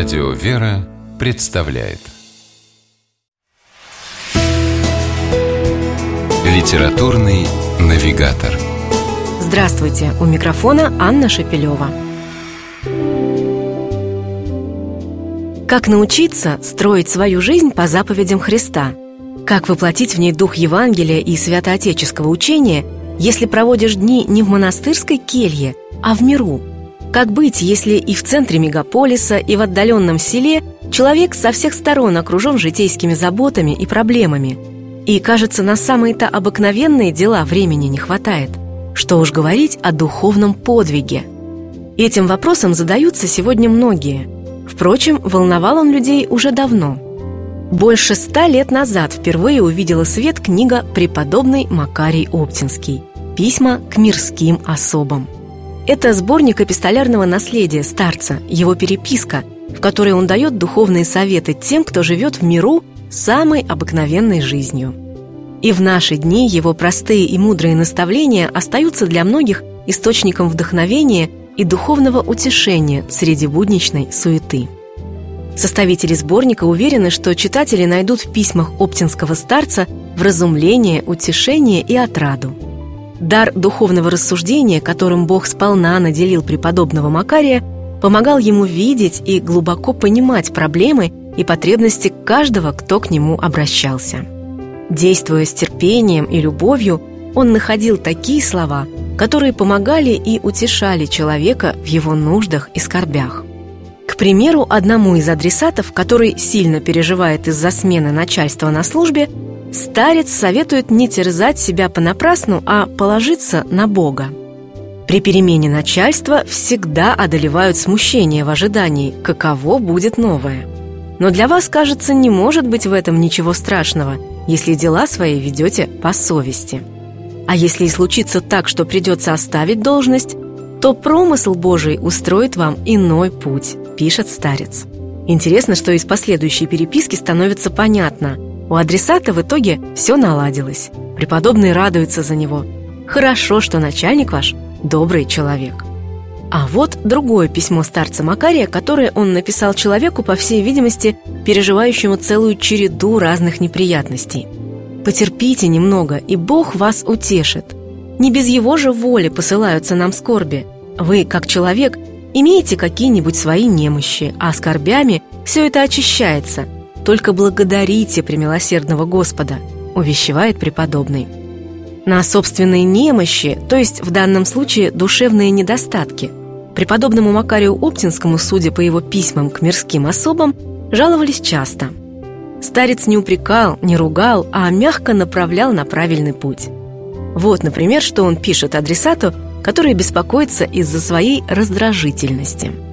Радио «Вера» представляет Литературный навигатор Здравствуйте! У микрофона Анна Шапилева. Как научиться строить свою жизнь по заповедям Христа? Как воплотить в ней дух Евангелия и святоотеческого учения, если проводишь дни не в монастырской келье, а в миру – как быть, если и в центре мегаполиса, и в отдаленном селе человек со всех сторон окружен житейскими заботами и проблемами? И, кажется, на самые-то обыкновенные дела времени не хватает. Что уж говорить о духовном подвиге. Этим вопросом задаются сегодня многие. Впрочем, волновал он людей уже давно. Больше ста лет назад впервые увидела свет книга «Преподобный Макарий Оптинский. Письма к мирским особам». Это сборник эпистолярного наследия старца, его переписка, в которой он дает духовные советы тем, кто живет в миру самой обыкновенной жизнью. И в наши дни его простые и мудрые наставления остаются для многих источником вдохновения и духовного утешения среди будничной суеты. Составители сборника уверены, что читатели найдут в письмах оптинского старца вразумление, утешение и отраду – Дар духовного рассуждения, которым Бог сполна наделил преподобного Макария, помогал ему видеть и глубоко понимать проблемы и потребности каждого, кто к нему обращался. Действуя с терпением и любовью, он находил такие слова, которые помогали и утешали человека в его нуждах и скорбях. К примеру, одному из адресатов, который сильно переживает из-за смены начальства на службе, Старец советует не терзать себя понапрасну, а положиться на Бога. При перемене начальства всегда одолевают смущение в ожидании, каково будет новое. Но для вас, кажется, не может быть в этом ничего страшного, если дела свои ведете по совести. А если и случится так, что придется оставить должность, то промысл Божий устроит вам иной путь, пишет старец. Интересно, что из последующей переписки становится понятно – у адресата в итоге все наладилось. Преподобный радуется за него. Хорошо, что начальник ваш добрый человек. А вот другое письмо старца Макария, которое он написал человеку, по всей видимости, переживающему целую череду разных неприятностей. «Потерпите немного, и Бог вас утешит. Не без Его же воли посылаются нам скорби. Вы, как человек, имеете какие-нибудь свои немощи, а скорбями все это очищается – только благодарите премилосердного Господа, увещевает преподобный. На собственные немощи, то есть в данном случае душевные недостатки, преподобному Макарию Оптинскому, судя по его письмам к мирским особам, жаловались часто. Старец не упрекал, не ругал, а мягко направлял на правильный путь. Вот, например, что он пишет адресату, который беспокоится из-за своей раздражительности –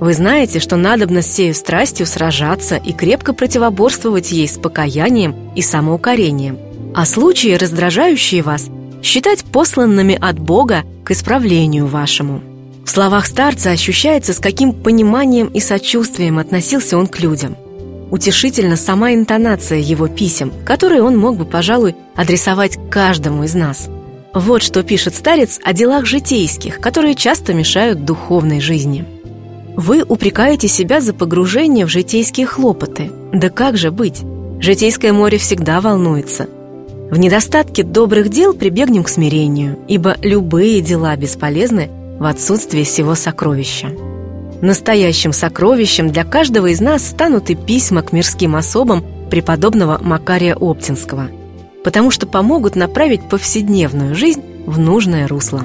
вы знаете, что надобно с сею страстью сражаться и крепко противоборствовать ей с покаянием и самоукорением, а случаи, раздражающие вас, считать посланными от Бога к исправлению вашему. В словах старца ощущается, с каким пониманием и сочувствием относился он к людям. Утешительна сама интонация его писем, которые он мог бы, пожалуй, адресовать каждому из нас. Вот что пишет старец о делах житейских, которые часто мешают духовной жизни – вы упрекаете себя за погружение в житейские хлопоты. Да как же быть? Житейское море всегда волнуется. В недостатке добрых дел прибегнем к смирению, ибо любые дела бесполезны в отсутствии всего сокровища. Настоящим сокровищем для каждого из нас станут и письма к мирским особам преподобного Макария Оптинского, потому что помогут направить повседневную жизнь в нужное русло.